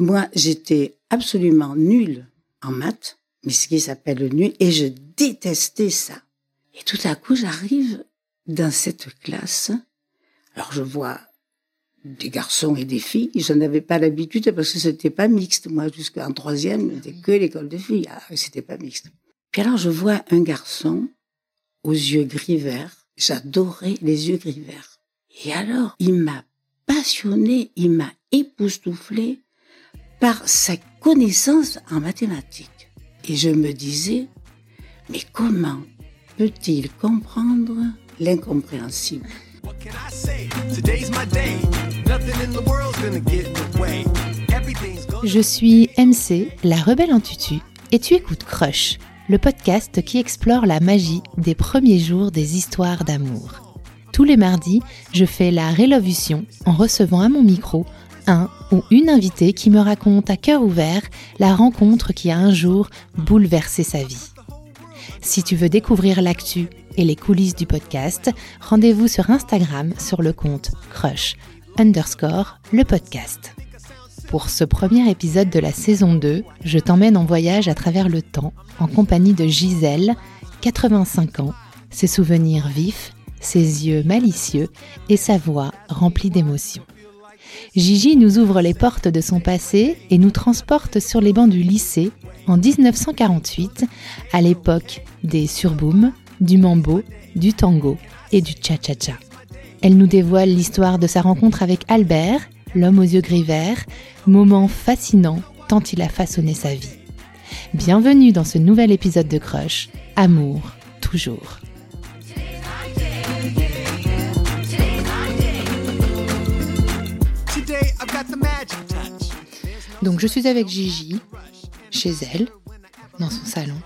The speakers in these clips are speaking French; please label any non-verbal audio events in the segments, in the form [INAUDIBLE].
Moi, j'étais absolument nulle en maths, mais ce qui s'appelle nul, et je détestais ça. Et tout à coup, j'arrive dans cette classe. Alors, je vois des garçons et des filles. Je n'avais pas l'habitude parce que c'était pas mixte. Moi, jusqu'en troisième, c'était que l'école de filles. Ah, c'était pas mixte. Puis alors, je vois un garçon aux yeux gris verts. J'adorais les yeux gris verts. Et alors, il m'a passionné, il m'a époustouflé par sa connaissance en mathématiques. Et je me disais, mais comment peut-il comprendre l'incompréhensible? Je suis MC, la rebelle en tutu, et tu écoutes Crush, le podcast qui explore la magie des premiers jours des histoires d'amour. Tous les mardis, je fais la rélovution en recevant à mon micro un ou une invitée qui me raconte à cœur ouvert la rencontre qui a un jour bouleversé sa vie. Si tu veux découvrir l'actu et les coulisses du podcast, rendez-vous sur Instagram sur le compte crush underscore le podcast. Pour ce premier épisode de la saison 2, je t'emmène en voyage à travers le temps en compagnie de Gisèle, 85 ans, ses souvenirs vifs, ses yeux malicieux et sa voix remplie d'émotions. Gigi nous ouvre les portes de son passé et nous transporte sur les bancs du lycée en 1948, à l'époque des surbooms, du mambo, du tango et du cha-cha-cha. Elle nous dévoile l'histoire de sa rencontre avec Albert, l'homme aux yeux gris verts, moment fascinant tant il a façonné sa vie. Bienvenue dans ce nouvel épisode de Crush, Amour, toujours. Donc je suis avec Gigi, chez elle, dans son salon.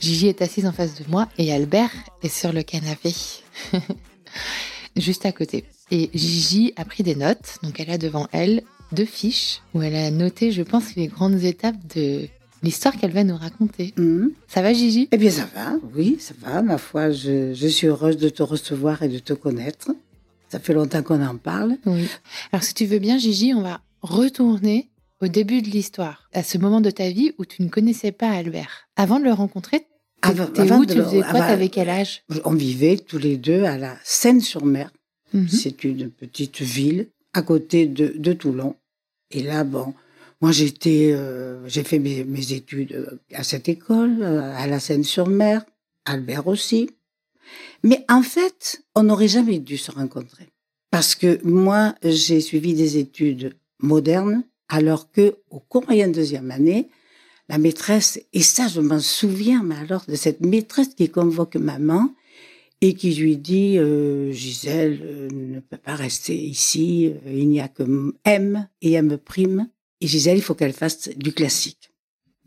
Gigi est assise en face de moi et Albert est sur le canapé, [LAUGHS] juste à côté. Et Gigi a pris des notes, donc elle a devant elle deux fiches où elle a noté, je pense, les grandes étapes de l'histoire qu'elle va nous raconter. Mhm. Ça va Gigi? Eh bien, ça va, oui, ça va. Ma foi, je, je suis heureuse de te recevoir et de te connaître. Ça fait longtemps qu'on en parle. Oui. Alors si tu veux bien Gigi, on va retourner au début de l'histoire, à ce moment de ta vie où tu ne connaissais pas Albert. Avant de le rencontrer, Avant- où de Tu le- faisais quoi? T'avais quel âge? On vivait tous les deux à la Seine-sur-Mer. Mhm. C'est une petite ville à côté de, de Toulon. Et là, bon, moi j'étais, euh, j'ai fait mes, mes études euh, à cette école, euh, à la Seine-sur-Mer, Albert aussi. Mais en fait, on n'aurait jamais dû se rencontrer. Parce que moi, j'ai suivi des études modernes, alors que au cours moyen de deuxième année, la maîtresse, et ça je m'en souviens, mais alors de cette maîtresse qui convoque maman et qui lui dit euh, Gisèle euh, ne peut pas rester ici, euh, il n'y a que M et M prime. Et Gisèle, il faut qu'elle fasse du classique.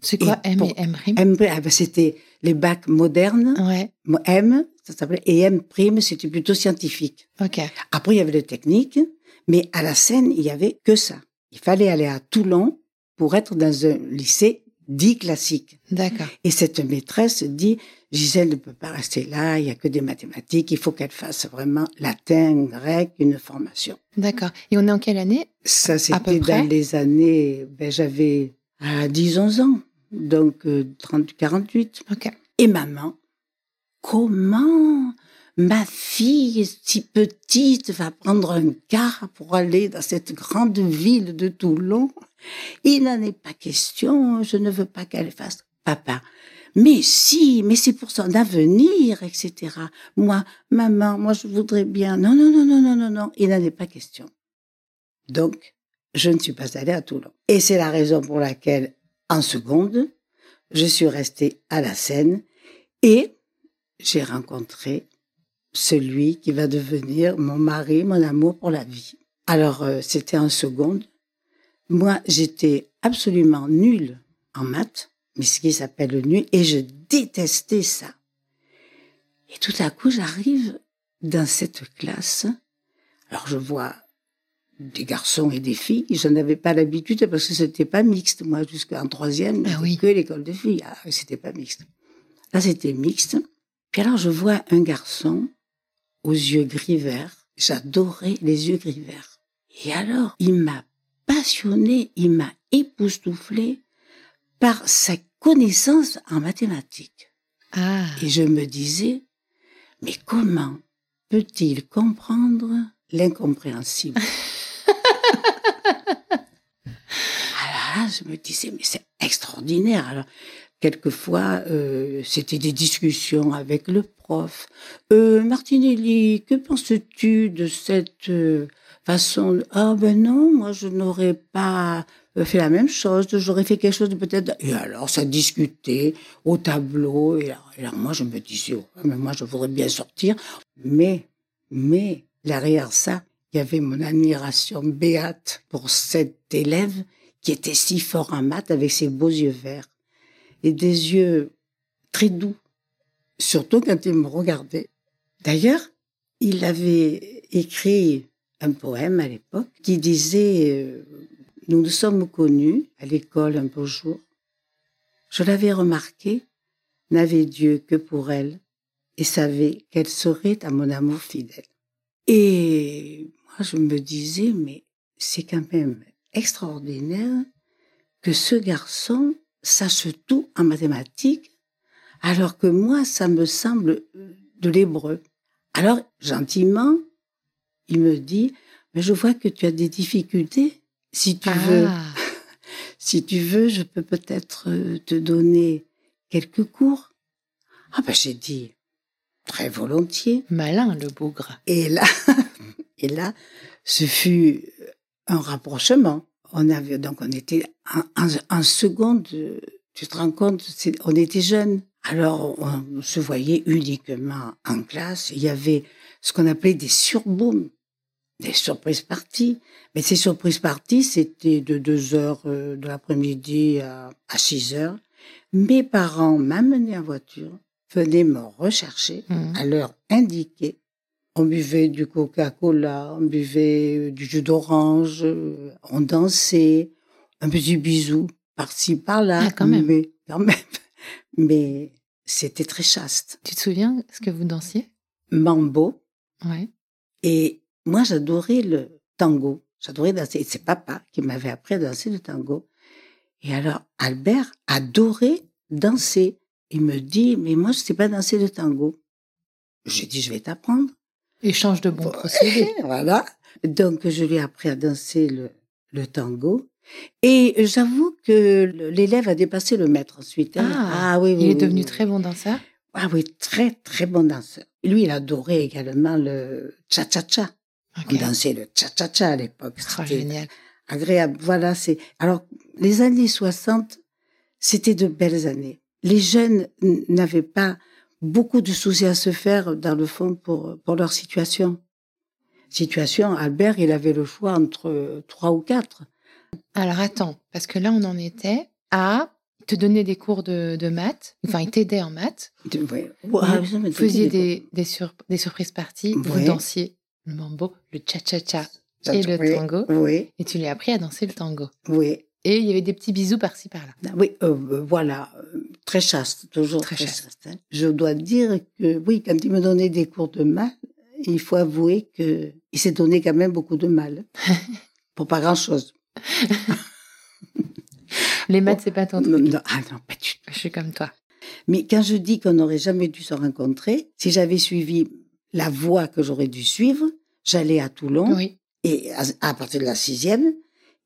C'est quoi Et M pour- et M rime M, ah ben, c'était les bacs modernes. Ouais, M, ça s'appelait, et M prime, c'était plutôt scientifique. ok. Après, il y avait le technique, mais à la scène, il y avait que ça. Il fallait aller à Toulon pour être dans un lycée dit classique. D'accord. Et cette maîtresse dit, Gisèle ne peut pas rester là, il y a que des mathématiques, il faut qu'elle fasse vraiment latin, grec, une formation. D'accord. Et on est en quelle année? Ça, c'était dans les années, ben, j'avais ah, 10, 11 ans, donc euh, 30, 48. Ok. Et maman, comment ma fille si petite va prendre un car pour aller dans cette grande ville de Toulon Il n'en est pas question, je ne veux pas qu'elle fasse. Papa, mais si, mais c'est pour son avenir, etc. Moi, maman, moi je voudrais bien. Non, non, non, non, non, non, non, il n'en est pas question. Donc, je ne suis pas allée à Toulon. Et c'est la raison pour laquelle, en seconde, je suis restée à la Seine et j'ai rencontré celui qui va devenir mon mari, mon amour pour la vie. Alors, euh, c'était en seconde. Moi, j'étais absolument nulle en maths, mais ce qui s'appelle nul, et je détestais ça. Et tout à coup, j'arrive dans cette classe. Alors, je vois des garçons et des filles. Je n'avais pas l'habitude parce que c'était pas mixte. Moi, jusqu'en troisième, Ah c'était oui. que l'école de filles. Ah, c'était pas mixte. Là, c'était mixte. Puis alors, je vois un garçon aux yeux gris verts. J'adorais les yeux gris verts. Et alors, il m'a passionné, il m'a époustouflé par sa connaissance en mathématiques. Ah. Et je me disais, mais comment peut-il comprendre l'incompréhensible? [LAUGHS] Alors là, je me disais, mais c'est extraordinaire. Alors, quelquefois, euh, c'était des discussions avec le prof. Euh, Martinelli, que penses-tu de cette euh, façon Ah ben non, moi je n'aurais pas euh, fait la même chose, j'aurais fait quelque chose de peut-être... Et alors, ça discutait au tableau, et alors, moi je me disais, oh, mais moi je voudrais bien sortir, mais, mais, derrière ça, il y avait mon admiration béate pour cet élève qui était si fort en maths avec ses beaux yeux verts des yeux très doux, surtout quand il me regardait. D'ailleurs, il avait écrit un poème à l'époque qui disait euh, Nous nous sommes connus à l'école un beau jour. Je l'avais remarqué, n'avait Dieu que pour elle et savait qu'elle serait à mon amour fidèle. Et moi, je me disais, mais c'est quand même extraordinaire que ce garçon sache tout en mathématiques, alors que moi, ça me semble de l'hébreu. Alors, gentiment, il me dit, mais je vois que tu as des difficultés. Si tu veux, Ah. [LAUGHS] si tu veux, je peux peut-être euh, te donner quelques cours. Ah ben j'ai dit très volontiers. Malin, le bougre. Et là, [LAUGHS] et là, ce fut un rapprochement. On avait donc on était en, en, en seconde. euh, Tu te rends compte, on était jeunes. Alors on se voyait uniquement en classe. Il y avait ce qu'on appelait des surbooms, des surprises parties. Mais ces surprises parties, c'était de 2 heures euh, de l'après-midi à, à 6 heures. Mes parents m'amenaient en voiture, venaient me rechercher Mhm. à l'heure indiquée. On buvait du Coca-Cola, on buvait du jus d'orange, euh, on dansait, un petit bisou par-ci, par-là. Ah, quand même. Mais, quand même. [LAUGHS] Mais c'était très chaste. Tu te souviens ce que vous dansiez? Mambo. Ouais. Et moi, j'adorais le tango. J'adorais danser. Et c'est papa qui m'avait appris à danser le tango. Et alors, Albert adorait danser. Il me dit, mais moi, je sais pas danser le tango. J'ai dit, je vais t'apprendre. Échange de bons procédés. [LAUGHS] voilà. Donc, je lui ai appris à danser le, le tango. Et j'avoue que l'élève a dépassé le maître ensuite. hein. Ah, oui, oui. Il est oui, devenu oui. très bon danseur. Ah oui, très, très bon danseur. Lui, il adorait également le cha-cha-cha. Ok. On dansait le cha-cha-cha à l'époque. Oh, génial. agréable. Voilà, c'est. Alors, les années 60, c'était de belles années. Les jeunes n'avaient pas beaucoup de soucis à se faire, dans le fond, pour, pour leur situation. Situation, Albert, il avait le choix entre trois ou quatre. Alors attends, parce que là on en était à te donner des cours de, de maths. Enfin, il t'aidait en maths. De- ouais. Vous Ah, Vous faisiez des, des, sur- des surprises parties. Vous Ouais. dansiez le mambo, le cha-cha-cha et le tango. Oui, Et tu lui as appris à danser le tango. oui. Et il y avait des petits bisous par-ci par-là. Ah Oui, euh, euh, voilà, euh, très chaste, toujours Très très, chaste. chaste. hein. Je dois dire que oui, quand il me donnait des cours de maths, il faut avouer que il s'est donné quand même beaucoup de mal [LAUGHS] pour pas grand-chose. [LAUGHS] Les maths, c'est pas ton Non, non, ah non, pas du tout. Je suis comme toi. Mais quand je dis qu'on n'aurait jamais dû se rencontrer, si j'avais suivi la voie que j'aurais dû suivre, j'allais à Toulon Oui. et à, à partir de la sixième,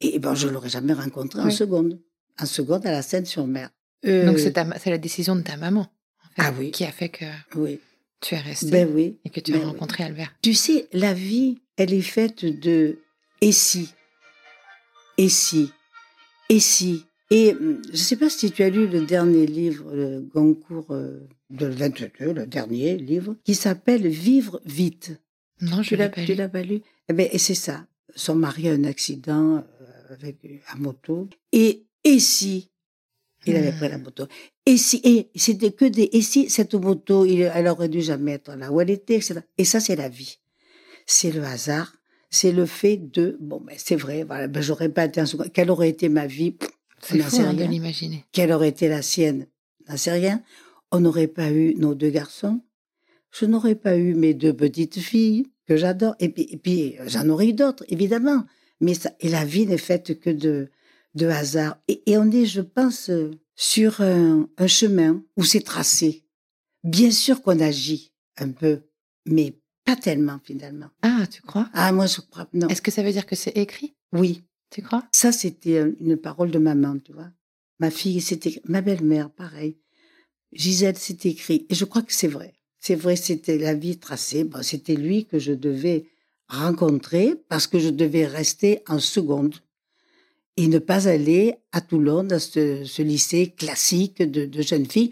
et ben je l'aurais jamais rencontré en Oui. seconde, en seconde à la Seine-sur-Mer. Euh, Donc c'est ta ma- c'est la décision de ta maman. en fait, Ah oui. Qui a fait que oui, tu es resté ben oui. et que tu ben as rencontré Albert. Tu sais, la vie, elle est faite de et si, et si, et si. Et hum, je ne sais pas si tu as lu le dernier livre, le Goncourt euh, de 22, le dernier livre, qui s'appelle Vivre vite. Non, je Tu l'ai l'as pas tu lu. l'as pas lu? Eh ben, et c'est ça. Son mari a un accident euh, avec à moto. Et et si? Il avait Hmm. pris la moto. Et si et c'était que des et si cette moto, il, elle aurait dû jamais être là? Où elle était, etc. Et ça, c'est la vie. C'est le hasard. C'est le fait de bon, ben c'est vrai. Voilà, ben j'aurais pas été un second. Quelle aurait été ma vie? C'est fou hein, de rien. l'imaginer. Quelle aurait été la sienne? N'en sais rien. On n'aurait pas eu nos deux garçons. Je n'aurais pas eu mes deux petites filles que j'adore. Et puis, et puis j'en aurais eu d'autres, évidemment. Mais ça, et la vie n'est faite que de, de hasard. Et, et on est, je pense, euh, sur un, un chemin où c'est tracé. Bien sûr qu'on agit un peu, mais pas tellement finalement. Ah, tu crois? Ah, moi, je crois, non. Est-ce que ça veut dire que c'est écrit? Oui, Tu crois? Ça, c'était euh, une parole de maman, tu vois. Ma fille, c'était ma belle-mère, pareil. Gisèle, c'est écrit. Et je crois que c'est vrai. C'est vrai, c'était la vie tracée. Bon, c'était lui que je devais rencontrer parce que je devais rester en seconde et ne pas aller à Toulon dans ce, ce lycée classique de, de jeunes filles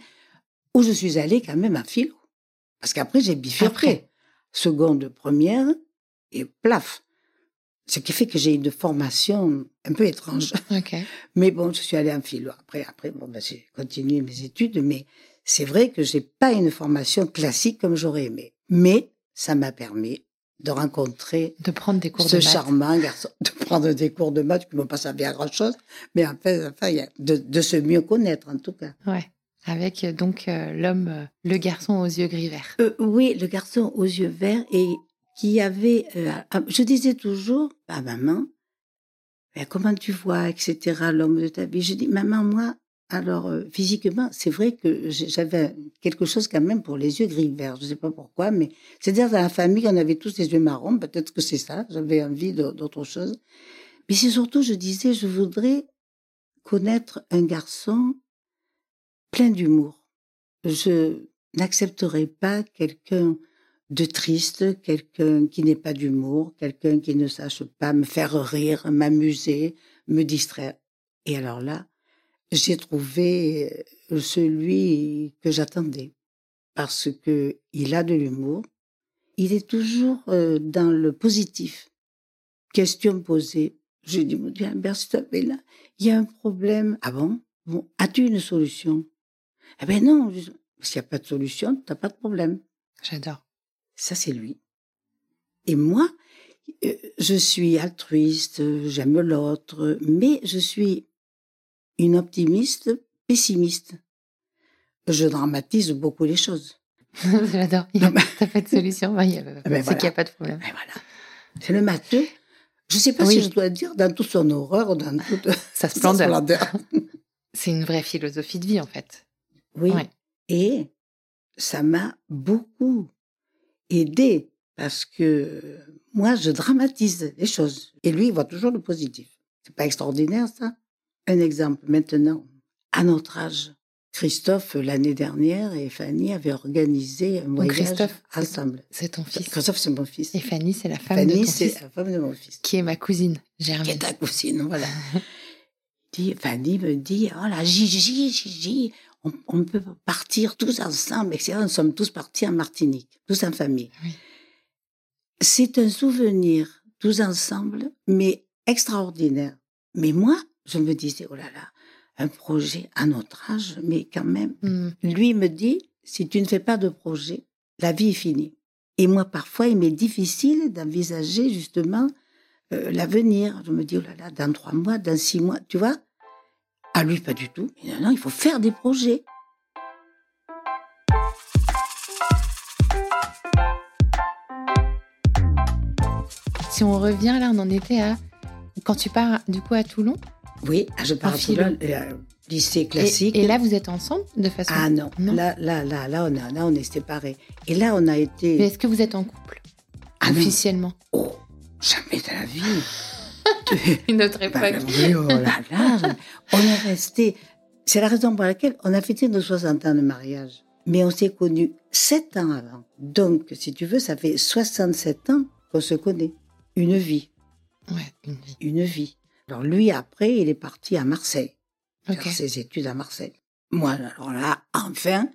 où je suis allée quand même à philo. Parce qu'après, j'ai bifurqué. Après. Seconde, première et plaf. Ce qui fait que j'ai une formation un peu étrange. Ok. [LAUGHS] Mais bon, je suis allée en philo. Après, après, bon, ben, j'ai continué mes études, mais c'est vrai que j'ai pas une formation classique comme j'aurais aimé. Mais ça m'a permis de rencontrer De prendre des cours ce de charmant garçon, de prendre des cours de maths qui m'ont pas servi à grand chose, mais enfin, enfin, de, de se mieux connaître en tout cas. Ouais. Avec euh, donc euh, l'homme, euh, le garçon aux yeux gris verts. Euh, oui, le garçon aux yeux verts et qui avait, euh, ah, je disais toujours à maman, Mais comment tu vois, etc., l'homme de ta vie? Je dis, maman, moi, alors euh, physiquement, c'est vrai que j'avais quelque chose quand même pour les yeux gris verts. Je sais pas pourquoi, mais c'est-à-dire dans la famille, on avait tous les yeux marrons. Peut-être que c'est ça. J'avais envie d'autre chose. Mais c'est surtout, je disais, je voudrais connaître un garçon plein d'humour. Je n'accepterai pas quelqu'un de triste, quelqu'un qui n'ait pas d'humour, quelqu'un qui ne sache pas me faire rire, m'amuser, me distraire. Et alors là, j'ai trouvé euh, celui que j'attendais parce que il a de l'humour. Il est toujours euh, dans le positif. Question posée. Je dis, mon Dieu, Albert, s'il te plaît, là, il y a un problème. Ah bon? Bon, as-tu une solution? Eh ben non, s'il n'y a pas de solution, t'as pas de problème. J'adore. Ça, c'est lui. Et moi, euh, je suis altruiste, j'aime l'autre, mais je suis une optimiste pessimiste. Je dramatise beaucoup les choses. [LAUGHS] J'adore. Il y a- T'as pas de solution [LAUGHS] bah, ben C'est voilà. qu'il n'y a pas de problème. Voilà. C'est le matheux. Je ne sais pas Oui. si je dois dire dans toute son horreur, dans toute [LAUGHS] sa splendeur. splendeur. C'est une vraie philosophie de vie, en fait. Oui. Ouais. Et ça m'a beaucoup aidé parce que moi, je dramatise les choses. Et lui, il voit toujours le positif. C'est pas extraordinaire, ça? Un exemple, maintenant, à notre âge, Christophe, l'année dernière, et Fanny avaient organisé un voyage Christophe, ensemble. C'est ton fils. Christophe, c'est mon fils. Et Fanny, c'est la femme de Fanny, ton c'est fils, la femme de mon fils. qui est ma cousine, Qui Germaine. est ta cousine, voilà. [LAUGHS] Fanny me dit, oh la Gigi, Gigi, on, on peut partir tous ensemble, etc. Nous sommes tous partis en Martinique, tous en famille. Oui. C'est un souvenir, tous ensemble, mais extraordinaire. Mais moi, je me disais, oh là là, un projet à notre âge, mais quand même. Hmm. Lui me dit, si tu ne fais pas de projet, la vie est finie. Et moi, parfois, il m'est difficile d'envisager justement euh, l'avenir. Je me dis, oh là là, dans trois mois, dans six mois, tu vois À lui, pas du tout. Mais non, non, il faut faire des projets. Si on revient, là, on en était à... Quand tu pars, du coup, à Toulon, Oui, ah, je pars à lycée classique. et là, vous êtes ensemble de façon... ah non, Non. Là, là, là, là, on a, là, on est séparés. Et là, on a Mais été. est-ce que vous êtes en couple Ah. Officiellement Oh, jamais de la vie. [LAUGHS] Une autre Bah, oui, oh [LAUGHS] là là, on est resté. C'est la raison pour laquelle on a fêté nos 60 ans de mariage. Mais on s'est connus 7 ans avant. Donc, si tu veux, ça fait 67 ans qu'on se connaît. Une vie, Ouais, une vie. une vie. Alors lui, après, il est parti à Marseille, faire ses études à Marseille. Moi, alors là, enfin,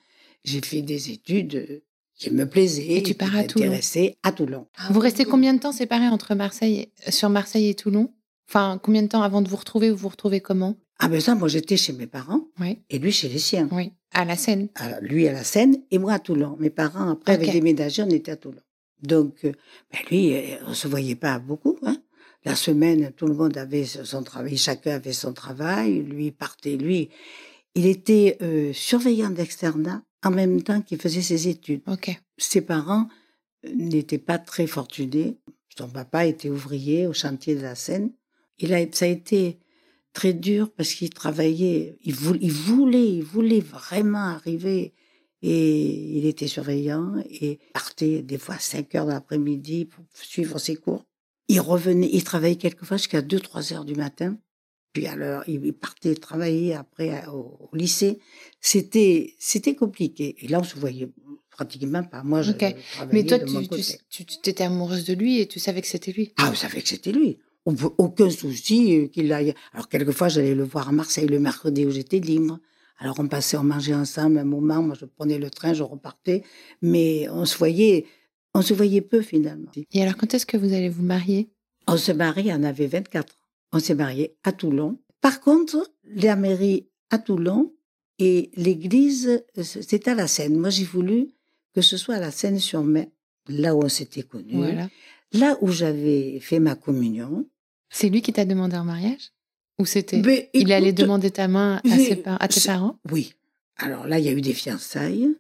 j'ai fait des études euh, qui me plaisaient. Et tu pars à Toulon. À Toulon. Vous restez combien de temps séparés entre Marseille, sur Marseille et Toulon? Enfin, combien de temps avant de vous retrouver Vous vous retrouvez comment? Ah ben ça, moi j'étais chez mes parents Oui, et lui chez les siens. oui. À la Seine. Alors, lui à la Seine et moi à Toulon. Mes parents, après, Ok. avaient déménagé, on était à Toulon. Donc, euh, ben lui, euh, on se voyait pas beaucoup. Hein. La semaine, tout le monde avait son travail, chacun avait son travail. Lui partait, lui, il était euh, surveillant d'externat en même temps qu'il faisait ses études. Ses parents euh, n'étaient pas très fortunés. Son papa était ouvrier au chantier de la Seine. Il a, ça a été très dur parce qu'il travaillait, il voulait, il voulait, il voulait vraiment arriver. Et il était surveillant et partait des fois à 5 heures de l'après-midi pour suivre ses cours. Il revenait, il travaillait quelquefois jusqu'à 2-3 heures du matin. Puis alors, il partait travailler après au, lycée. C'était, c'était compliqué. Et là, on se voyait pratiquement pas. Moi, je okay. Mais toi, tu, tu, étais amoureuse de lui et tu savais que c'était lui? Ah, je savais que c'était lui. Aucun souci euh, qu'il aille. Alors, quelquefois, j'allais le voir à Marseille le mercredi où j'étais libre. Alors, on passait, on mangeait ensemble un moment. Moi, je prenais le train, je repartais. Mais on se voyait, on se voyait peu finalement. Et alors, quand est-ce que vous allez vous marier? On se marie, on avait 24 ans. On s'est marié à Toulon. Par contre, la mairie à Toulon et l'église, c'est à la Seine. Moi, j'ai voulu que ce soit à la Seine-sur-Mer, là où on s'était connus, là où j'avais fait ma communion. C'est lui qui t'a demandé en mariage? Ou c'était il allait demander ta main à, ses, à tes parents? Oui. Alors là, il y a eu des fiançailles.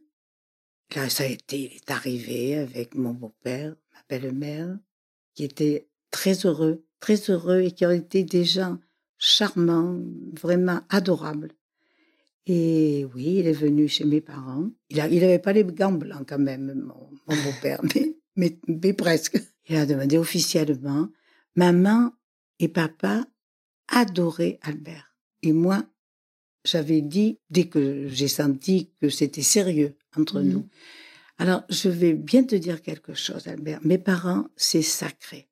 Là, ça a été, il est arrivé avec mon beau-père, ma belle-mère, qui était très heureux très heureux et qui ont été des gens charmants, vraiment adorables. Et oui, il est venu chez mes parents. Il n'avait pas les gants blancs quand même, mon, beau-père, [LAUGHS] mais, mais, presque. Il a demandé officiellement. Maman et papa adoraient Albert. Et moi, j'avais dit, dès que j'ai senti que c'était sérieux entre mmh. nous. Alors, je vais bien te dire quelque chose, Albert. Mes parents, c'est sacré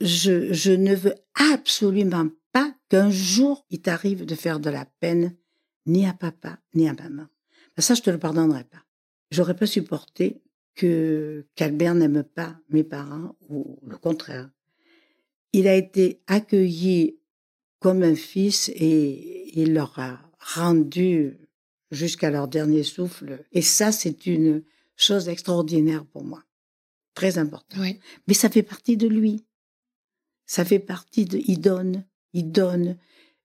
je, je ne veux absolument pas qu'un jour il t'arrive de faire de la peine ni à papa ni à maman. Ben, ça, je te le pardonnerai pas. J'aurais pas supporté que qu'Albert n'aime pas mes parents ou le contraire. Il a été accueilli comme un fils et il leur a rendu jusqu'à leur dernier souffle. Et ça, c'est une chose extraordinaire pour moi. Très important. Oui. Mais ça fait partie de lui. Ça fait partie de. Il donne, il donne.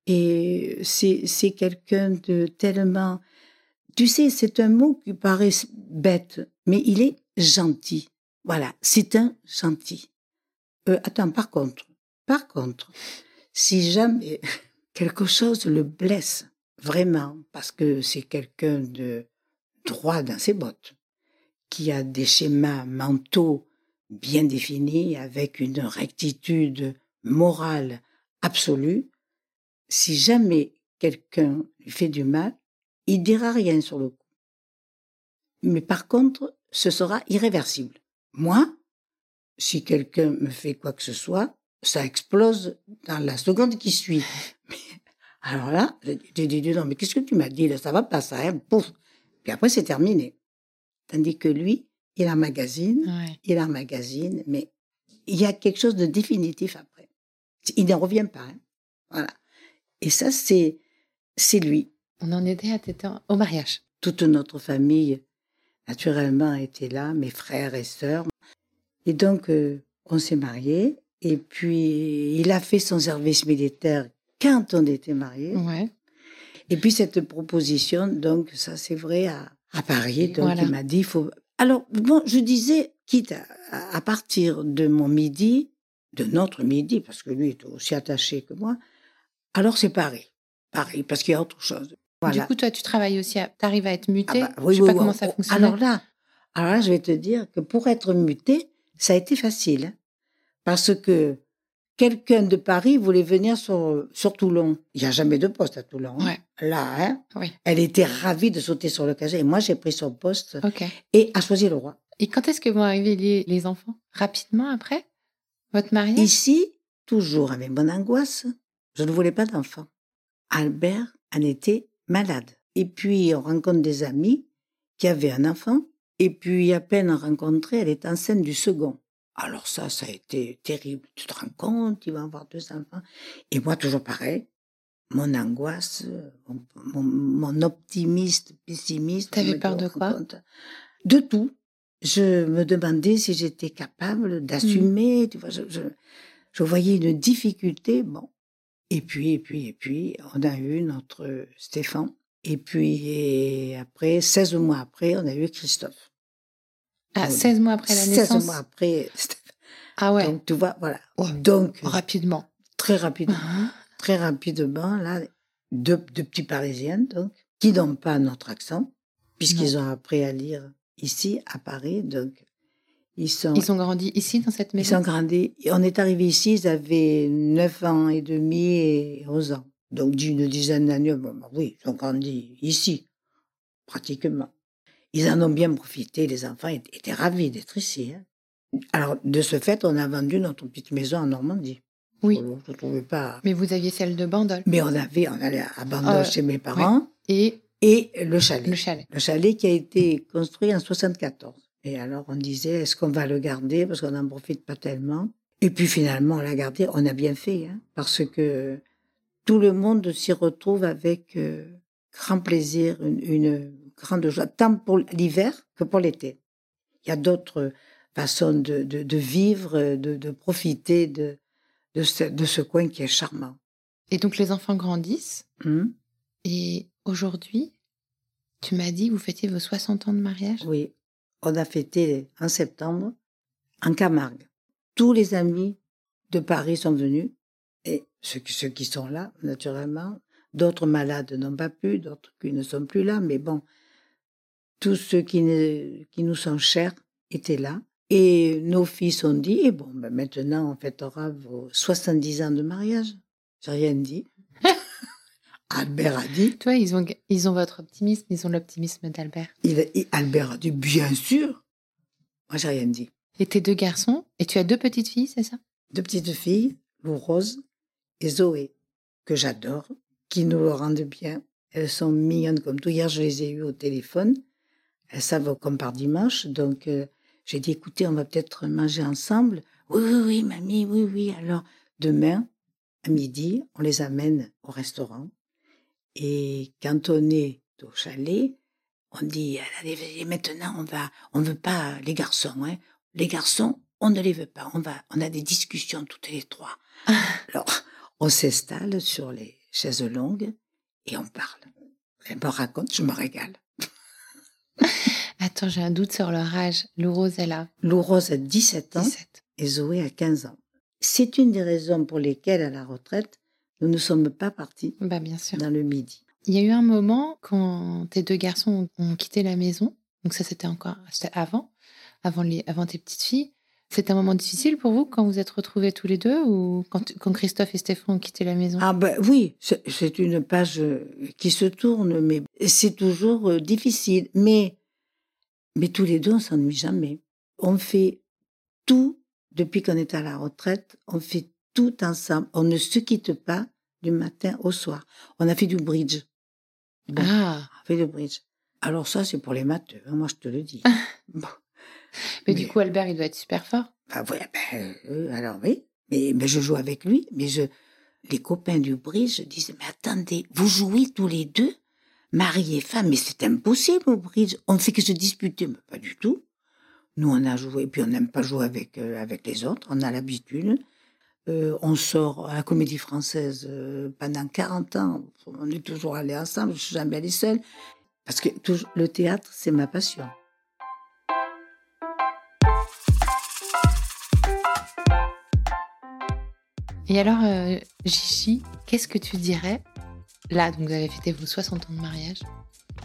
Et c'est, c'est quelqu'un de tellement. Tu sais, c'est un mot qui paraît bête, mais il est gentil. Voilà, c'est un gentil. Euh, attends, par contre, par contre, si jamais [LAUGHS] quelque chose le blesse, vraiment, parce que c'est quelqu'un de droit dans ses bottes, qui a des schémas mentaux bien défini, avec une rectitude morale absolue, si jamais quelqu'un lui fait du mal, il dira rien sur le coup. Mais par contre, ce sera irréversible. Moi, si quelqu'un me fait quoi que ce soit, ça explose dans la seconde qui suit. [LAUGHS] Alors là, j'ai dit, non, mais qu'est-ce que tu m'as dit là Ça va pas ça, hein Pouf Puis après, c'est terminé. Tandis que lui, il a un magazine, il a un magazine, mais il y a quelque chose de définitif après. Il ne revient pas. Hein. Voilà. Et ça, c'est, c'est lui. On en était à temps au mariage. Toute notre famille, naturellement, était là, mes frères et sœurs. Et donc, euh, on s'est mariés. Et puis, il a fait son service militaire quand on était mariés. Ouais. Et puis, cette proposition, donc, ça, c'est vrai, à, à Paris. Donc, il m'a dit, il faut alors, bon, je disais, quitte à, partir de mon midi, de notre midi, parce que lui est aussi attaché que moi, alors c'est Paris. Paris, parce qu'il y a autre chose. Du coup, toi, tu travailles aussi, tu arrives à être muté. Ah bah, oui, je sais pas comment ça fonctionne. Alors là, alors là, je vais te dire que pour être muté, ça a été facile. Hein, parce que quelqu'un de Paris voulait venir sur, sur Toulon. Il n'y a jamais de poste à Toulon. Hein. Là, hein. Oui. Elle était ravie de sauter sur le casier. Et moi, j'ai pris son poste et a choisi le roi. Et quand est-ce que vont arriver les, les enfants? Rapidement après? Votre mariage? Ici, toujours avec mon angoisse, je ne voulais pas d'enfants. Albert en était malade. Et puis, on rencontre des amis qui avaient un enfant. Et puis, à peine rencontrée, elle est enceinte du second. Alors ça, ça a été terrible. Tu te rends compte, il va avoir deux enfants. Et moi, toujours pareil, mon angoisse, mon, mon, optimiste, pessimiste. T'avais peur de quoi? De tout. Je me demandais si j'étais capable d'assumer. Mmh. Tu vois, je, je, je, voyais une difficulté. Bon. Et puis, et puis, et puis, on a eu notre Stéphane. Et puis, et après, 16 mois après, on a eu Christophe. Ah, 16 mois après la naissance 16 mois après. [LAUGHS] Ah ouais. Donc, tu vois, voilà. Donc. Rapidement. très rapidement. Ah. Très rapidement, là, deux, deux petits Parisiens, donc, qui n'ont pas notre accent, puisqu'ils ont appris à lire ici, à Paris, donc, ils sont, Ils ont grandi ici, dans cette ils maison? sont grandis. On est arrivé ici, ils avaient 9 ans et demi et 11 ans. Donc, d'une dizaine d'années, bon, bah oui, ils ont grandi ici, pratiquement. Ils en ont bien profité, les enfants étaient, ravis d'être ici. hein. Alors, de ce fait, on a vendu notre petite maison en Normandie. Oui. Je ne trouvais pas. Mais vous aviez celle de Bandol. Mais on avait, on allait à Bandol Euh, chez mes parents Et et le chalet. le chalet. Le chalet qui a été construit en 74. Et alors on disait, est-ce qu'on va le garder parce qu'on n'en profite pas tellement? Et puis finalement, on l'a gardé. On a bien fait, hein, parce que tout le monde s'y retrouve avec euh, grand plaisir, une, une grande joie, tant pour l'hiver que pour l'été. Il y a d'autres façons de, de, de vivre, de, de profiter de, ce, de ce coin qui est charmant. Et donc les enfants grandissent. Hum Et aujourd'hui, tu m'as dit que vous fêtiez vos 60 ans de mariage? Oui, on a fêté en septembre en Camargue. Tous les amis de Paris sont venus, et ceux qui, ceux qui sont là, naturellement. D'autres malades n'ont pas pu, d'autres qui ne sont plus là, mais bon, tous ceux qui, ne- qui nous sont chers étaient là. Et nos fils ont dit, eh bon, ben maintenant on fêtera vos 70 ans de mariage. J'ai rien dit. [LAUGHS] Albert a dit, Toi, ils ont, ils ont votre optimisme, ils ont l'optimisme d'Albert. Albert a dit, bien sûr. Moi, j'ai rien dit. Et tes deux garçons, et tu as deux petites filles, c'est ça? Deux petites filles, Lou Rose et Zoé, que j'adore, qui nous le rendent bien. Elles sont mignonnes comme tout. Hier, je les ai eues au téléphone. Elles savent comme par dimanche. Donc, euh, j'ai dit, écoutez, on va peut-être manger ensemble. Oui, oui, oui, mamie, oui, oui. Alors, demain, à midi, on les amène au restaurant. Et quand on est au chalet, on dit, allez, allez, maintenant, on va, on veut pas les garçons, hein. Les garçons, on ne les veut pas. On va, on a des discussions toutes les trois. Alors, on s'installe sur les chaises longues et on parle. Elle me raconte, je me régale. [LAUGHS] Attends, j'ai un doute sur leur âge. Lou Rose, elle a Lou Rose a 17 ans 17. et Zoé a 15 ans. C'est une des raisons pour lesquelles, à la retraite, nous ne sommes pas partis Bah, bien sûr. dans le midi. Il y a eu un moment quand tes deux garçons ont, quitté la maison. Donc, ça, c'était encore c'était avant, avant, les, avant tes petites filles. C'était un moment difficile pour vous quand vous êtes retrouvés tous les deux ou quand, quand Christophe et Stéphane ont quitté la maison? Ah ben oui, c'est c'est une page euh, qui se tourne, mais c'est toujours euh, difficile. Mais, mais tous les deux, on s'ennuie jamais. On fait tout, depuis qu'on est à la retraite, on fait tout ensemble. On ne se quitte pas du matin au soir. On a fait du bridge. Bon, Ah, on a fait du bridge. Alors ça, c'est pour les maths, hein, moi je te le dis. [LAUGHS] Bon. Mais, du coup, Albert, il doit être super fort. Bah ouais, ben, euh, alors oui. Mais, mais je joue avec lui, mais je, les copains du bridge disent, mais attendez, vous jouez tous les deux, mari et femme, mais c'est impossible au bridge. On ne fait que se disputer, mais pas du tout. Nous, on a joué, puis on n'aime pas jouer avec, euh, avec les autres, on a l'habitude. Euh, on sort à la comédie française euh, pendant 40 ans, on est toujours allés ensemble, je suis jamais allée seule. Parce que toujours, le théâtre, c'est ma passion. Et alors, euh, Gigi, qu'est-ce que tu dirais Là, donc vous avez fêté vos 60 ans de mariage.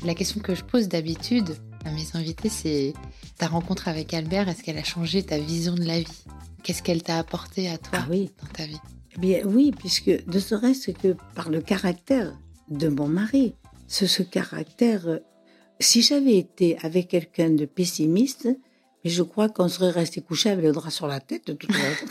La question que je pose d'habitude à mes invités, c'est ta rencontre avec Albert, est-ce qu'elle a changé ta vision de la vie? Qu'est-ce qu'elle t'a apporté à toi Ah oui. dans ta vie? Eh Bien oui, puisque ne serait-ce que par le caractère de mon mari, ce, ce caractère, euh, si j'avais été avec quelqu'un de pessimiste, je crois qu'on serait resté couché avec le drap sur la tête de toute [LAUGHS] façon.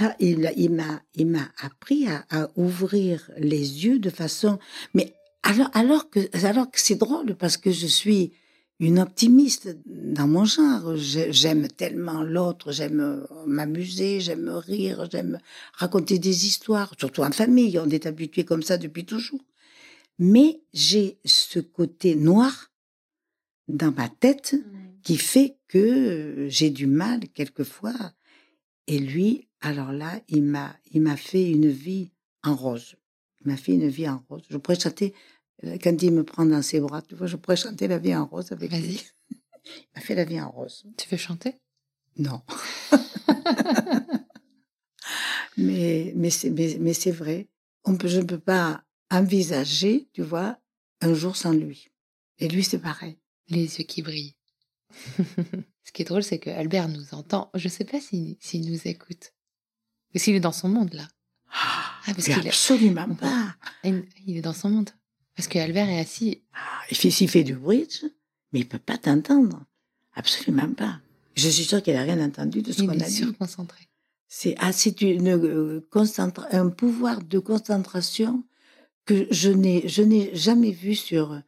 Là, il, il m'a, il m'a appris à, à ouvrir les yeux de façon, mais alors, alors que, alors que c'est drôle parce que je suis une optimiste dans mon genre. J'ai- J'aime tellement l'autre, j'aime euh, m'amuser, j'aime rire, j'aime raconter des histoires, surtout en famille. On est habitué comme ça depuis toujours. Mais j'ai ce côté noir dans ma tête qui fait que euh, j'ai du mal quelquefois. Et lui, alors là, il m'a, il m'a fait une vie en rose. Il m'a fait une vie en rose. Je pourrais chanter, euh, quand il me prend dans ses bras, tu vois, je pourrais chanter la vie en rose avec Vas-y. lui. [LAUGHS] Il m'a fait la vie en rose. Tu veux chanter? Non. [LAUGHS] [LAUGHS] Mais, mais c'est mais, mais c'est vrai. On peut, je ne peux pas envisager, tu vois, un jour sans lui. Et lui, c'est pareil. Les yeux qui brillent. Ce qui est drôle, c'est que Albert nous entend. Je ne sais pas s'il s'il nous écoute. Ou s'il est dans son monde, là. Ah, parce mais qu'il est- absolument pas. Il il est dans son monde. Parce que Albert est assis. Ah, il fait, s'il fait du bridge, mais il peut pas t'entendre. Absolument pas. Je suis sûre qu'il a rien entendu de ce Il qu'on a est dit. surconcentré. C'est ah, une euh, concentra- un pouvoir de concentration que je n'ai je n'ai jamais vu sur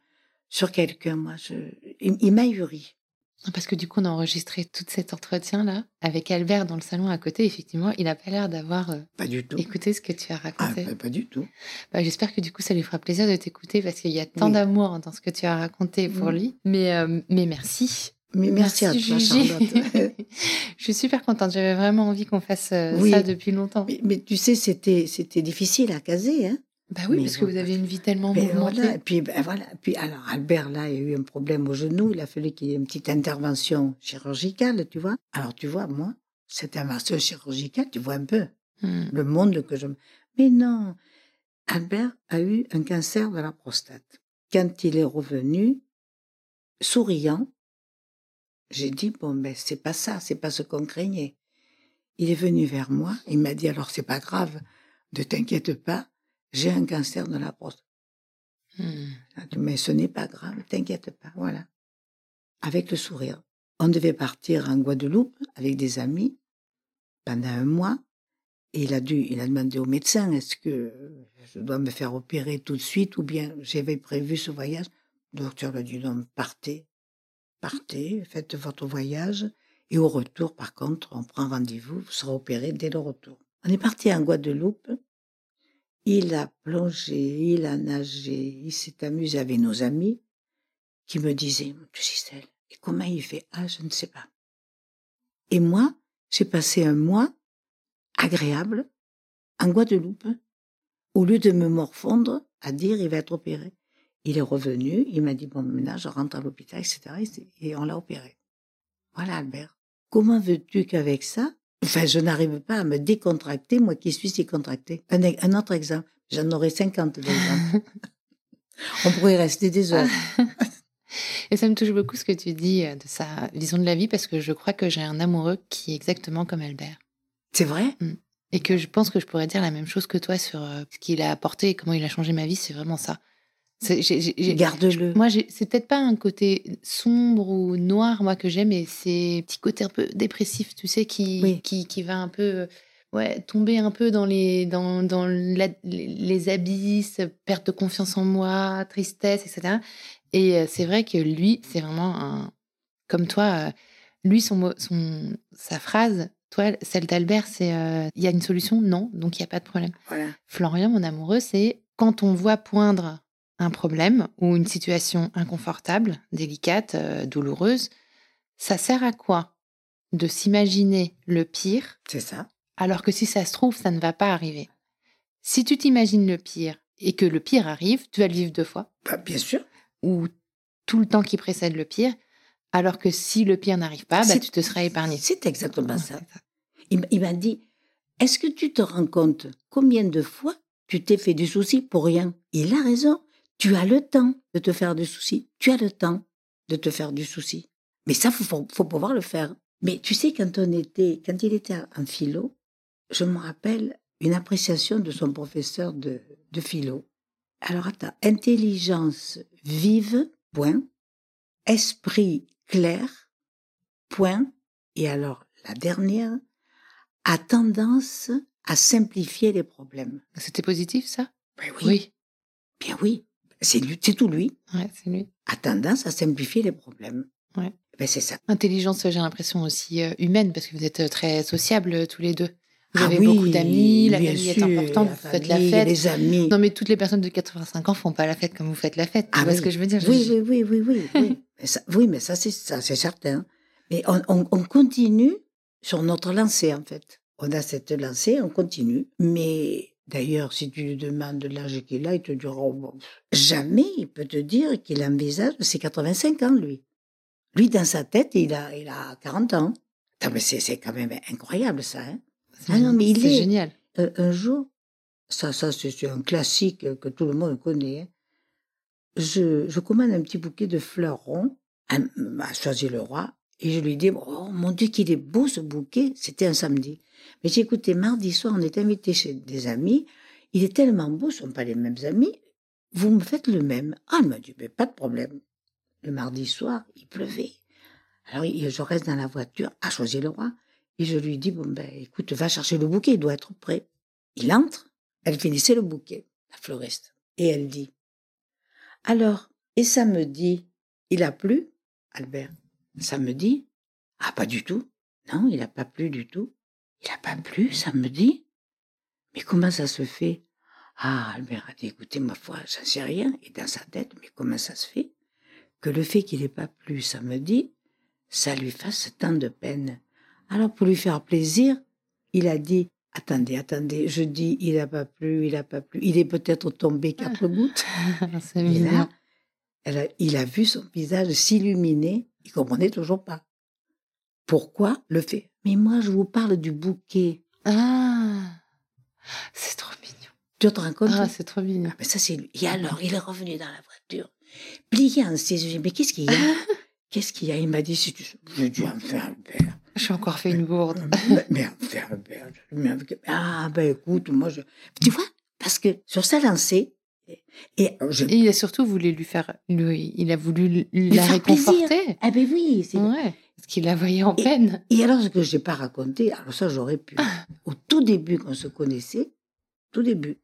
sur quelqu'un. Moi, je, il, il m'a ahuri. Parce que du coup, on a enregistré tout cet entretien-là avec Albert dans le salon à côté. Effectivement, il n'a pas l'air d'avoir euh, Pas du tout. écouté ce que tu as Ah, raconté. pas, pas du tout. Bah, J'espère que du coup, ça lui fera plaisir de t'écouter parce qu'il y a tant Oui. d'amour dans ce que tu as raconté pour Mm. lui. Mais, euh, mais merci. Mais merci, à toi. Charlotte. [LAUGHS] Je suis super contente. J'avais vraiment envie qu'on fasse euh, Oui. ça depuis longtemps. mais, mais tu sais, c'était c'était difficile à caser, hein. Bah oui, Mais parce que vous avez une vie tellement Mais mouvementée. voilà, et puis ben voilà, puis alors Albert là, il y a eu un problème au genou, il a fallu qu'il y ait une petite intervention chirurgicale, tu vois. Alors tu vois, moi, cette intervention chirurgicale, tu vois un peu Hmm. le monde que je. Mais non, Albert a eu un cancer de la prostate. Quand il est revenu, souriant, j'ai dit bon ben c'est pas ça, c'est pas ce qu'on craignait. Il est venu vers moi, il m'a dit alors c'est pas grave, ne t'inquiète pas, j'ai un cancer de la prostate. Hmm. Ah, Mais ce n'est pas grave, t'inquiète pas, voilà. Avec le sourire. On devait partir en Guadeloupe avec des amis pendant un mois. Et il a dû, il a demandé au médecin, est-ce que je dois me faire opérer tout de suite ou bien j'avais prévu ce voyage? Le docteur lui a dit non, partez, partez, faites votre voyage. Et au retour, par contre, on prend rendez-vous, vous serez opéré dès le retour. On est parti en Guadeloupe. Il a plongé, il a nagé, il s'est amusé avec nos amis qui me disaient, tu Gisèle, et comment il fait? Ah, je ne sais pas. Et moi, j'ai passé un mois agréable en Guadeloupe, au lieu de me morfondre à dire il va être opéré. Il est revenu, il m'a dit, bon, maintenant je rentre à l'hôpital, etc. Et on l'a opéré. Voilà, Albert. Comment veux-tu qu'avec ça, enfin, je n'arrive pas à me décontracter, moi qui suis si contractée. Un, un autre exemple, j'en aurais 50 d'exemples. [LAUGHS] On pourrait rester des heures. [LAUGHS] Et ça me touche beaucoup ce que tu dis euh, de sa vision de la vie parce que je crois que j'ai un amoureux qui est exactement comme Albert. C'est vrai? Et que je pense que je pourrais dire la même chose que toi sur euh, ce qu'il a apporté et comment il a changé ma vie. C'est vraiment ça. Garde-le. Moi, c'est peut-être pas un côté sombre ou noir, moi, que j'aime, mais c'est un petit côté un peu dépressif, tu sais, qui, Oui. qui, qui va un peu ouais, tomber un peu dans, les, dans, dans la- les, les abysses, perte de confiance en moi, tristesse, etc. Et euh, c'est vrai que lui, c'est vraiment un. Comme toi, euh, lui, son, son, sa phrase, toi, celle d'Albert, c'est euh, il y a une solution Non, donc il n'y a pas de problème. Voilà. Florian, mon amoureux, c'est quand on voit poindre un problème ou une situation inconfortable, délicate, euh, douloureuse, ça sert à quoi de s'imaginer le pire C'est ça. alors que si ça se trouve, ça ne va pas arriver? Si tu t'imagines le pire et que le pire arrive, tu vas le vivre deux fois Bah, bien sûr. ou tout le temps qui précède le pire, alors que si le pire n'arrive pas, bah, tu te seras épargné. C'est exactement ça. il m'a dit, est-ce que tu te rends compte combien de fois tu t'es fait du souci pour rien? Il a raison. Tu as le temps de te faire du souci. Tu as le temps de te faire du souci. Mais ça, faut, faut, faut pouvoir le faire. Mais tu sais, quand on était, quand il était en philo, je me rappelle une appréciation de son professeur de, de philo. Alors attends, intelligence vive, point. Esprit clair, point. Et alors, la dernière, a tendance à simplifier les problèmes. C'était positif, ça? Ben Oui. Bien oui. C'est lui, c'est tout lui. Ouais, c'est lui. A tendance à simplifier les problèmes. Ouais. Ben c'est ça. Intelligence, j'ai l'impression aussi euh, humaine, parce que vous êtes euh, très sociables euh, tous les deux. Vous Ah avez oui, beaucoup d'amis, la famille est importante, vous faites la fête. Les amis. Non, mais toutes les personnes de 85 ans font pas la fête comme vous faites la fête. Tu Ah vois oui. ce que je veux dire Oui, Je- oui, oui, oui, oui. oui. [LAUGHS] mais ça, oui, mais ça, c'est ça, c'est certain. Mais on, on, on continue sur notre lancée, en fait. On a cette lancée, on continue. Mais d'ailleurs, si tu lui demandes l'âge qu'il a, il te dira, oh, jamais il peut te dire qu'il envisage ses 85 ans, lui. Lui, dans sa tête, il a, il a 40 ans. Attends, mais c'est, quand même incroyable, ça. Hein C'est Ah non, mais il est- génial. euh, un jour, ça, ça c'est un classique que tout le monde connaît. hein. Je, je commande un petit bouquet de fleurs ronds à, le roi et je lui dis oh mon Dieu qu'il est beau ce bouquet. C'était un samedi. Mais écouté mardi soir, on est invité chez des amis. Il est tellement beau, ce ne sont pas les mêmes amis. Vous me faites le même. Ah, elle m'a dit mais pas de problème. Le mardi soir, il pleuvait. Alors je reste dans la voiture à choisir le roi et je lui dis bon ben écoute va chercher le bouquet, il doit être prêt. Il entre, elle finissait le bouquet, la fleuriste, et elle dit alors et samedi il a plu, Albert. Samedi ah pas du tout, non il a pas plu du tout, il a pas plu samedi. Mais comment ça se fait? Ah Albert a dit écoutez ma foi j'en sais rien et dans sa tête mais comment ça se fait? Que le fait qu'il n'ait pas plu samedi ça lui fasse tant de peine. Alors pour lui faire plaisir, il a dit Attendez, attendez, je dis il n'a pas plu, il n'a pas plu, il est peut-être tombé quatre [LAUGHS] gouttes. C'est Et mignon. là, elle a- il a vu son visage s'illuminer, il comprenait toujours pas. Pourquoi le fait Mais moi, je vous parle du bouquet. Ah, c'est trop mignon. Tu te rends compte Ah, c'est trop mignon. Ah, mais ça, c'est lui. Et alors, il est revenu dans la voiture, plié en ses yeux. Mais qu'est-ce qu'il y a? [LAUGHS] Qu'est-ce qu'il y a? Il m'a dit si tu... J'ai dû en faire un verre. J'ai encore fait une gourde. mais, en faire un verre. Ah, ben écoute, moi, je. Tu vois Parce que sur sa lancée, et, et je. Et il a surtout voulu lui faire. lui- il a voulu l- la plaisir. réconforter. Ah, ben oui, c'est. Ouais. Parce qu'il la voyait en Et- peine. Et alors, ce que je n'ai pas raconté, alors ça, j'aurais pu. [LAUGHS] Au tout début, quand on se connaissait, tout début,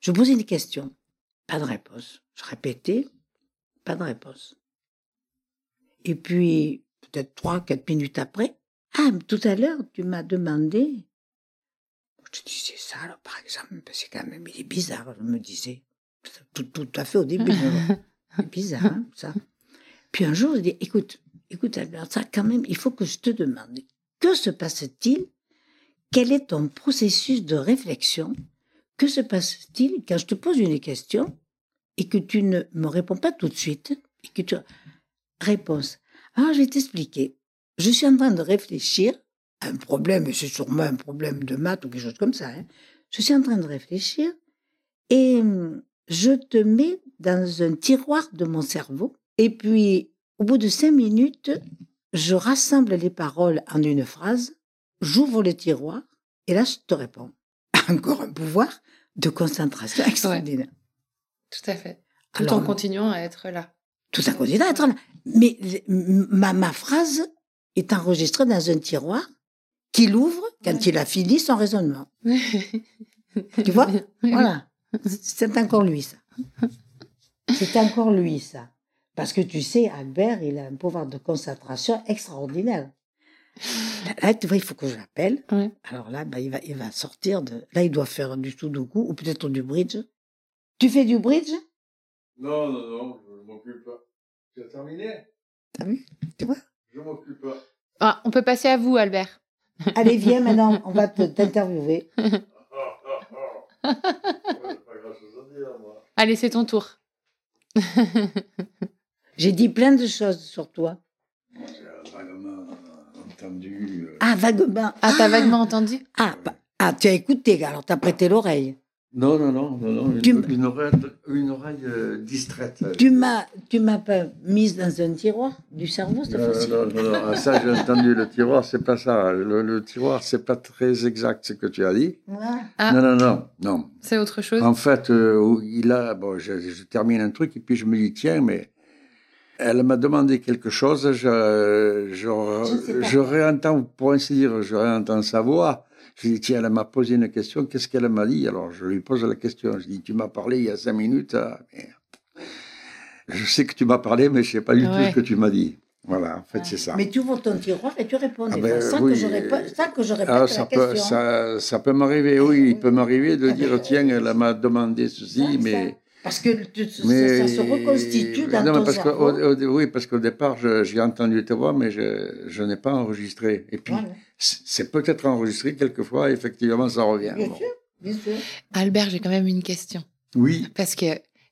je posais une question. Pas de réponse. Je répétais, pas de réponse. Et puis, peut-être trois, quatre minutes après, ah, mais tout à l'heure, tu m'as demandé. Je disais ça, alors, par exemple, parce que quand même, il est bizarre, je me disais. Tout, tout à fait au début. [LAUGHS] c'est bizarre, hein, ça. Puis un jour, je dis, écoute, écoute, Albert, ça, quand même, il faut que je te demande, que se passe-t-il? Quel est ton processus de réflexion? Que se passe-t-il quand je te pose une question et que tu ne me réponds pas tout de suite et que tu... Réponse. Ah, je vais t'expliquer. Je suis en train de réfléchir à un problème, et c'est sûrement un problème de maths ou quelque chose comme ça. hein. Je suis en train de réfléchir et hum, je te mets dans un tiroir de mon cerveau. Et puis, au bout de cinq minutes, je rassemble les paroles en une phrase, j'ouvre le tiroir et là, je te réponds. [LAUGHS] Encore un pouvoir de concentration extraordinaire. Tout à fait. Tout Alors, en continuant à être là. tout à côté d'être là. Mais ma, ma phrase est enregistrée dans un tiroir qu'il ouvre quand Ouais. il a fini son raisonnement. [LAUGHS] Tu vois? Voilà. C'est encore lui, ça. C'est encore lui, ça. Parce que tu sais, Albert, il a un pouvoir de concentration extraordinaire. Là, tu vois, il faut que je l'appelle. Ouais. Alors là, bah, il, va, il va sortir de... Là, il doit faire du sudoku ou peut-être du bridge. Tu fais du bridge? Non, non, non, je m'occupe pas. Tu as terminé? T'as vu? Tu vois? Je m'occupe pas. Ah, on peut passer à vous, Albert. [LAUGHS] Allez, viens maintenant, on va te- t'interviewer. [LAUGHS] Ouais, j'ai pas grand chose à dire, moi. Allez, c'est ton tour. [LAUGHS] J'ai dit plein de choses sur toi. J'ai vaguement entendu. euh, Ah, vaguement. Ah, t'as vaguement entendu Ah, bah, ah, tu as écouté, alors tu as prêté l'oreille. Non, non, non, non, non. Une, Tu m- une oreille, une oreille euh, distraite. Tu m'as, tu m'as pas mise dans un tiroir du cerveau cette fois-ci? non, non, non, ah, ça j'ai entendu le tiroir, c'est pas ça. Le, le tiroir, c'est pas très exact ce que tu as dit. Ouais. Ah. Non, non, non, non. C'est autre chose? En fait, euh, il a, bon, je, je termine un truc et puis je me dis tiens, mais elle m'a demandé quelque chose, je, je, Je réentends, pour ainsi dire, je réentends sa voix. Je dis tiens, elle m'a posé une question, qu'est-ce qu'elle m'a dit? Alors je lui pose la question. Je dis tu m'as parlé il y a cinq minutes. ah, mais je sais que tu m'as parlé, mais je sais pas du tout ce que tu m'as dit. Voilà, en fait c'est ça. Mais tu ouvres ton tiroir et tu réponds Ah ben, sans, oui. que je répo- sans que je répète Ah, la ça, question. peut, ça, ça peut m'arriver, oui, il peut m'arriver de dire tiens, elle m'a demandé ceci, Ça, mais. ça. Parce que tu- ça, Mais ça se reconstitue dans non, ton parce que, cerveau. au- au- oui, parce qu'au départ, je- j'ai entendu ta voix, mais je, je n'ai pas enregistré. Et puis, Voilà. c'est peut-être enregistré quelquefois, effectivement, ça revient. Bien Bon. sûr, bien sûr. Albert, j'ai quand même une question. Oui, Parce que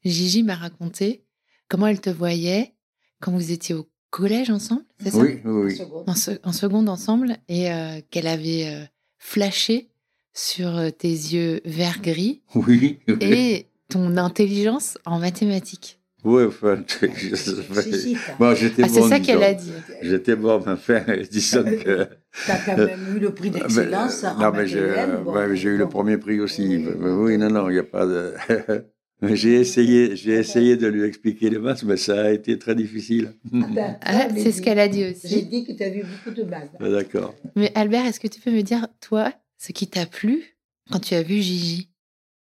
Gigi m'a raconté comment elle te voyait quand vous étiez au collège ensemble, c'est ça? Oui, oui, oui. Seconde. en, se- en seconde ensemble, et euh, qu'elle avait euh, flashé sur euh, tes yeux vert-gris Oui. oui. et ton intelligence en mathématiques. Oui, enfin, [LAUGHS] Bon, j'étais Ah, c'est ça qu'elle a dit. J'étais bon, mais enfin, [LAUGHS] disons que. T'as quand même eu le prix d'excellence. Non, mais j'ai bon. ouais, j'ai eu le premier prix aussi. Oui, Mais oui, oui, non, non, il n'y a pas de. [LAUGHS] J'ai essayé, j'ai essayé de lui expliquer les maths, mais ça a été très difficile. Ah, j'ai c'est ce qu'elle a dit J'ai aussi. dit que tu as vu beaucoup de. Ah, D'accord. Mais Albert, est-ce que tu peux me dire, toi, ce qui t'a plu quand tu as vu Gigi?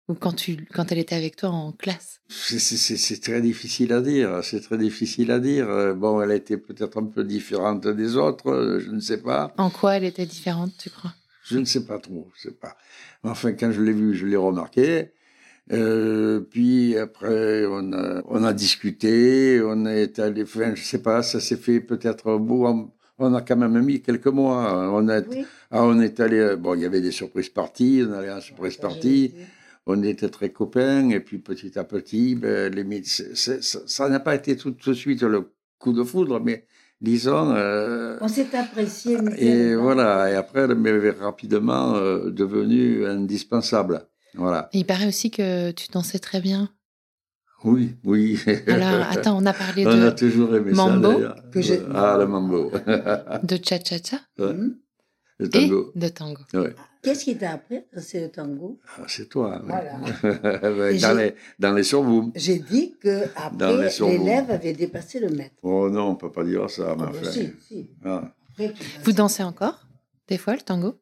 Ou quand, tu, quand elle était avec toi en classe C'est- très difficile à dire. C'est très difficile à dire. Euh, Bon, elle était peut-être un peu différente des autres, euh, je ne sais pas. En quoi elle était différente, tu crois? Je ne sais pas trop, je sais pas. Enfin, quand je l'ai vue, je l'ai remarqué. Euh, puis après, on a, on a discuté, on est allé, enfin, je sais pas, ça s'est fait peut-être beau. On, on a quand même mis quelques mois. On, a, Oui. ah, on est allé, bon, il y avait des surprises parties, on allait en surprise partie, on était très copains, et puis petit à petit, ben, les, mi- c'est- c'est- ça n'a pas été tout de suite le coup de foudre, mais disons, euh, On s'est apprécié. et voilà, et après, elle m'est rapidement euh, devenue indispensable. Voilà. Et il paraît aussi que tu dansais très bien. Oui, oui. Alors, [LAUGHS] attends, on a parlé On a de, toujours aimé Mambo, ça, d'ailleurs. que je- Ah, le mambo. [LAUGHS] de cha-cha-cha Ouais, le et tango. de tango. Ouais. Qu'est-ce qui t'a appris à danser le tango? Ah, c'est toi. Voilà. [LAUGHS] Ouais, dans, j'ai- les, dans les surboom. J'ai dit que [LAUGHS] après l'élève avait dépassé le maître. Oh non, on peut pas dire ça, mais Ah, bah, si, si. Ah. Après, Vous dansez encore Des fois, le tango?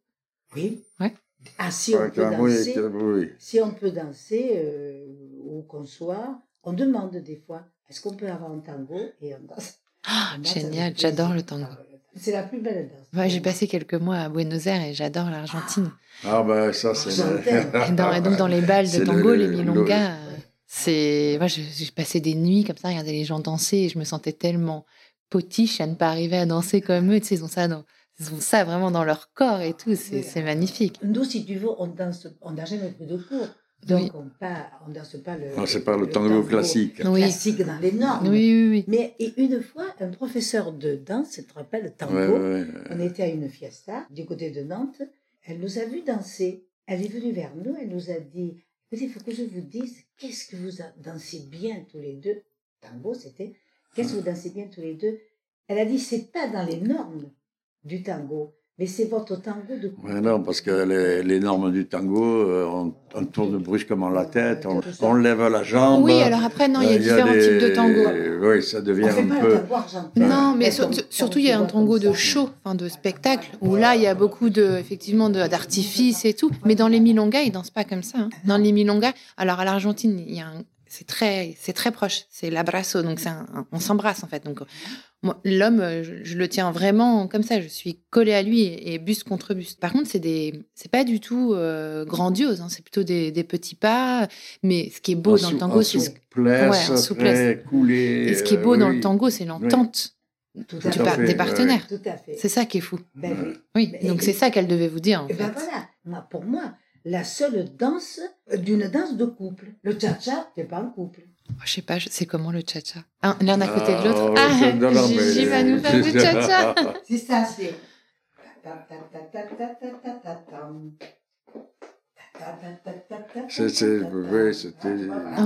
Oui. Ouais. Ah, si on peut danser, oui. si on peut danser euh, où qu'on soit, on demande des fois est-ce qu'on peut avoir un tango et on danse. Ah, On danse Génial, j'adore le tango. Ah, C'est la plus belle danse. Ouais, j'ai passé quelques mois à Buenos Aires et j'adore l'Argentine. Ah, ben ça, c'est. Et, dans- et donc dans les balles de le- tango, les le- milongas, c'est moi j'ai passé des nuits comme ça, regarder les gens danser et je me sentais tellement potiche à ne pas arriver à danser comme eux. Tu sais, ils ont ça dans, ils ont ça vraiment dans leur corps et tout. C'est magnifique. Nous, si tu veux, on danse, on n'a jamais pris de cours. Donc, Oui. on pas, on danse pas le. Non, c'est pas le tango classique. Oui. Classique dans les normes. Oui, oui, oui. Mais et une fois, un professeur de danse, tu te rappelles, tango, Ouais, ouais, on était à une fiesta du côté de Nantes. Elle nous a vu danser. Elle est venue vers nous. Elle nous a dit Écoutez, il faut que je vous dise, qu'est-ce que vous dansez bien tous les deux? Tango, c'était. Qu'est-ce que vous dansez bien tous les deux? Elle a dit C'est pas dans les normes du tango, mais c'est votre tango de Ouais, non, parce que les, les normes du tango, euh, on, on tourne brusquement la tête, on, on lève la jambe. Oui, alors après, non, il y a Euh, différents des- types de tango. Oui, ça devient On fait un pas peu. le tango argentin. Non, mais sur- surtout il y a un tango de show, enfin de spectacle, où là il y a beaucoup de effectivement de- d'artifices et tout. Mais dans les milongas, ils dansent pas comme ça. hein. Dans les milongas, alors à l'Argentine, il y a un- c'est très c'est très proche, c'est l'abrazo, donc c'est un- un- on s'embrasse en fait. Donc moi, l'homme, euh, je, je le tiens vraiment comme ça, je suis collée à lui et, et buste contre buste. Par contre, c'est des c'est pas du tout euh, grandiose, hein, c'est plutôt des, des petits pas. Mais ce qui est beau dans le tango, c'est ce, souplesse, Ouais, souplesse. très coulé. et ce qui est euh, beau dans oui. le tango, c'est l'entente Tout à par- des partenaires. C'est ça qui est fou. Ben oui. Oui, Mais- donc c'est ça qu'elle devait vous dire en Et fait. ben voilà, moi, pour moi, la seule danse d'une danse de couple. Le cha-cha fait pas un couple. Oh, je sais pas, c'est comment le cha-cha L'un à côté de l'autre. Ah, ah non, non, Gigi va nous faire du cha-cha. c'est ça, c'est. C'était. Oui, c'était.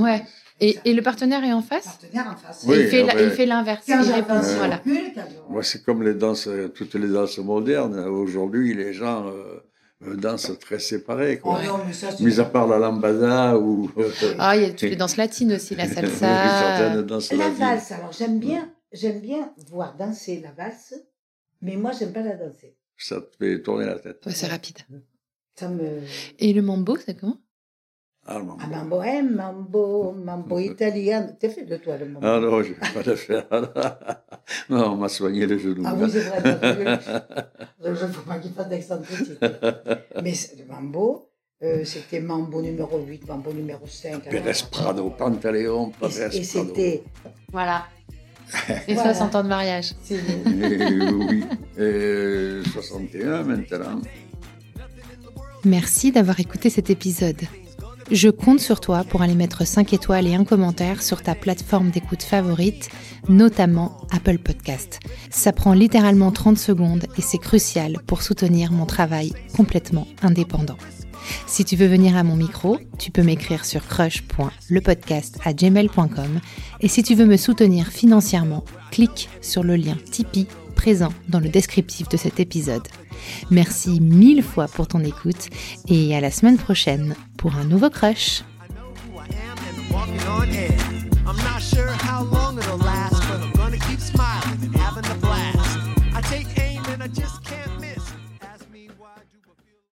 Ouais. Et, et, le partenaire est en face Le partenaire en face. Oui, il, fait il fait l'inverse. Il répond, voilà. Moi, c'est comme les danses, toutes les danses modernes. Aujourd'hui, les gens. Euh, euh, dansent très séparés. Oh Quoi. non, mais ça, c'est- Mis à part la lambada ou. Ah, il y a toutes les danses latines aussi, la [LAUGHS] salsa. Certaines danses La valse, alors j'aime bien, j'aime bien voir danser la valse, mais moi j'aime pas la danser. Ça te fait tourner la tête. Ouais, c'est rapide. Ça me. Et le mambo, c'est comment? Mambo, hein, mambo, mambo [LAUGHS] italien. T'as fait de toi le mambo. Ah non, je ne vais pas le faire. [LAUGHS] non, on m'a soigné le genou. Ah oui, c'est vrai. Je ne faut pas qu'il fasse d'excentricité. Mais le mambo, euh, c'était mambo numéro 8, mambo numéro 5. Pérez Prado, Pantaleon, Et, Pérez et Prado. c'était. Voilà. [LAUGHS] Et Voilà. 60 ans de mariage. Eh oui, et 61 maintenant. Merci d'avoir écouté cet épisode. Je compte sur toi pour aller mettre 5 étoiles et un commentaire sur ta plateforme d'écoute favorite, notamment Apple Podcast. Ça prend littéralement 30 secondes et c'est crucial pour soutenir mon travail complètement indépendant. Si tu veux venir à mon micro, tu peux m'écrire sur crush.lepodcast@gmail.com et si tu veux me soutenir financièrement, clique sur le lien Tipeee présent dans le descriptif de cet épisode. Merci mille fois pour ton écoute et à la semaine prochaine pour un nouveau crush.